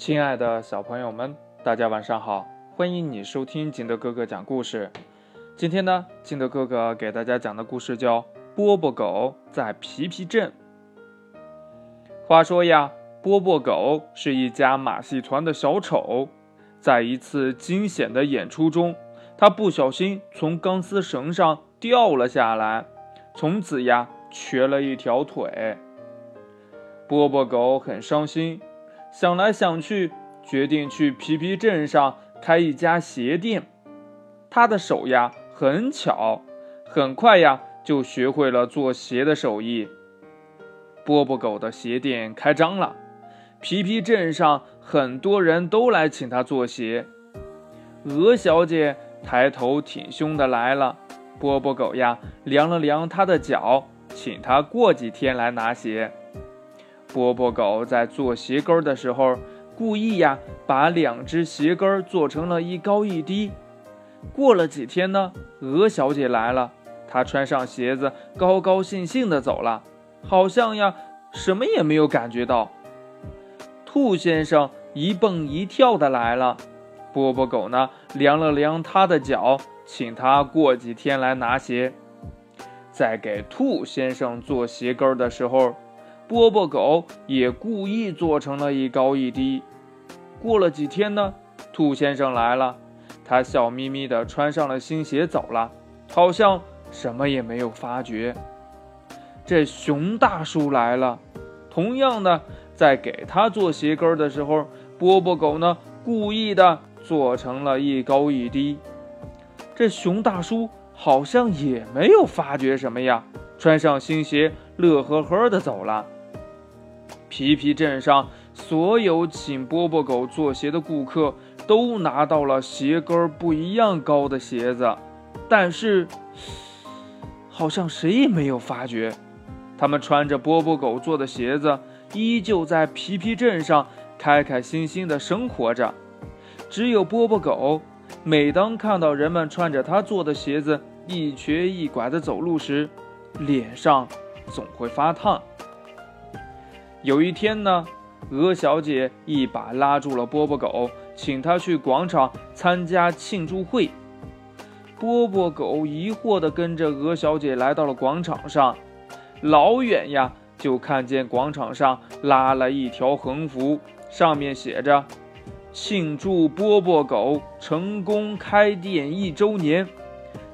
亲爱的小朋友们，大家晚上好！欢迎你收听金德哥哥讲故事。今天呢，金德哥哥给大家讲的故事叫《波波狗在皮皮镇》。话说呀，波波狗是一家马戏团的小丑，在一次惊险的演出中，他不小心从钢丝绳上掉了下来，从此呀，瘸了一条腿。波波狗很伤心。想来想去，决定去皮皮镇上开一家鞋店。他的手呀很巧，很快呀就学会了做鞋的手艺。波波狗的鞋店开张了，皮皮镇上很多人都来请他做鞋。鹅小姐抬头挺胸的来了，波波狗呀量了量他的脚，请他过几天来拿鞋。波波狗在做鞋跟的时候，故意呀把两只鞋跟做成了一高一低。过了几天呢，鹅小姐来了，她穿上鞋子，高高兴兴的走了，好像呀什么也没有感觉到。兔先生一蹦一跳的来了，波波狗呢量了量他的脚，请他过几天来拿鞋。在给兔先生做鞋跟的时候。波波狗也故意做成了一高一低。过了几天呢，兔先生来了，他笑眯眯地穿上了新鞋走了，好像什么也没有发觉。这熊大叔来了，同样的，在给他做鞋跟的时候，波波狗呢故意的做成了一高一低。这熊大叔好像也没有发觉什么呀，穿上新鞋，乐呵呵的走了。皮皮镇上所有请波波狗做鞋的顾客都拿到了鞋跟不一样高的鞋子，但是好像谁也没有发觉，他们穿着波波狗做的鞋子，依旧在皮皮镇上开开心心的生活着。只有波波狗，每当看到人们穿着他做的鞋子一瘸一拐的走路时，脸上总会发烫。有一天呢，鹅小姐一把拉住了波波狗，请他去广场参加庆祝会。波波狗疑惑地跟着鹅小姐来到了广场上，老远呀就看见广场上拉了一条横幅，上面写着“庆祝波波狗成功开店一周年”。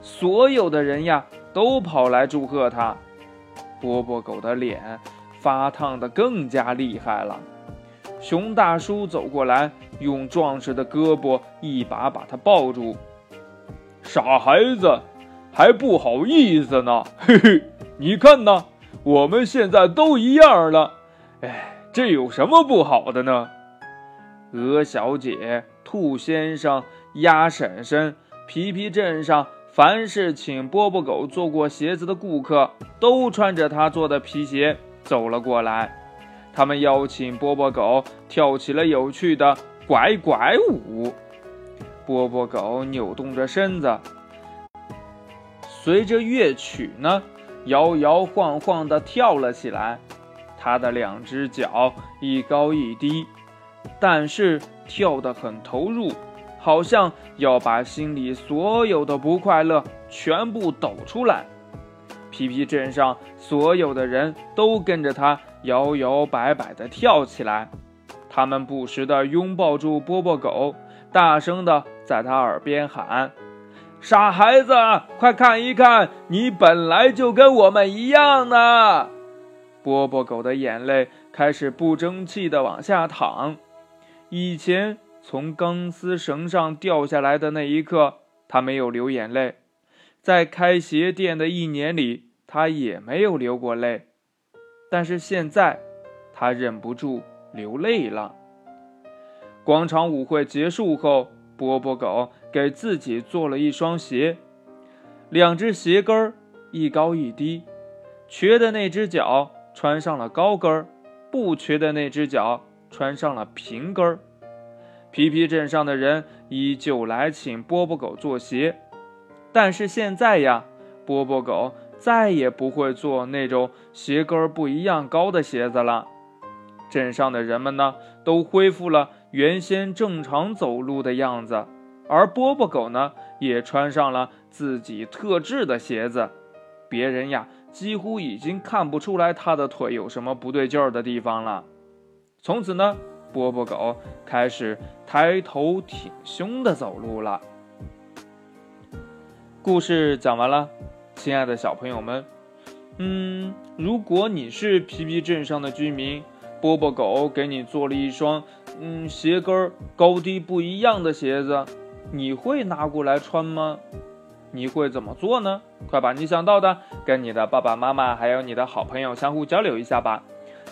所有的人呀都跑来祝贺他。波波狗的脸。发烫的更加厉害了。熊大叔走过来，用壮实的胳膊一把把他抱住。傻孩子，还不好意思呢？嘿嘿，你看呐，我们现在都一样了。哎，这有什么不好的呢？鹅小姐、兔先生、鸭婶婶，皮皮镇上凡是请波波狗做过鞋子的顾客，都穿着他做的皮鞋。走了过来，他们邀请波波狗跳起了有趣的拐拐舞。波波狗扭动着身子，随着乐曲呢，摇摇晃晃地跳了起来。他的两只脚一高一低，但是跳得很投入，好像要把心里所有的不快乐全部抖出来。皮皮镇上所有的人都跟着他摇摇摆摆地跳起来，他们不时地拥抱住波波狗，大声地在他耳边喊：“傻孩子，快看一看，你本来就跟我们一样呢！”波波狗的眼泪开始不争气地往下淌。以前从钢丝绳上掉下来的那一刻，他没有流眼泪。在开鞋店的一年里。他也没有流过泪，但是现在，他忍不住流泪了。广场舞会结束后，波波狗给自己做了一双鞋，两只鞋跟儿一高一低，瘸的那只脚穿上了高跟儿，不瘸的那只脚穿上了平跟儿。皮皮镇上的人依旧来请波波狗做鞋，但是现在呀，波波狗。再也不会做那种鞋跟不一样高的鞋子了。镇上的人们呢，都恢复了原先正常走路的样子，而波波狗呢，也穿上了自己特制的鞋子，别人呀几乎已经看不出来它的腿有什么不对劲儿的地方了。从此呢，波波狗开始抬头挺胸的走路了。故事讲完了，亲爱的小朋友们，嗯，如果你是皮皮镇上的居民，波波狗给你做了一双，嗯，鞋跟高低不一样的鞋子，你会拿过来穿吗？你会怎么做呢？快把你想到的跟你的爸爸妈妈还有你的好朋友相互交流一下吧。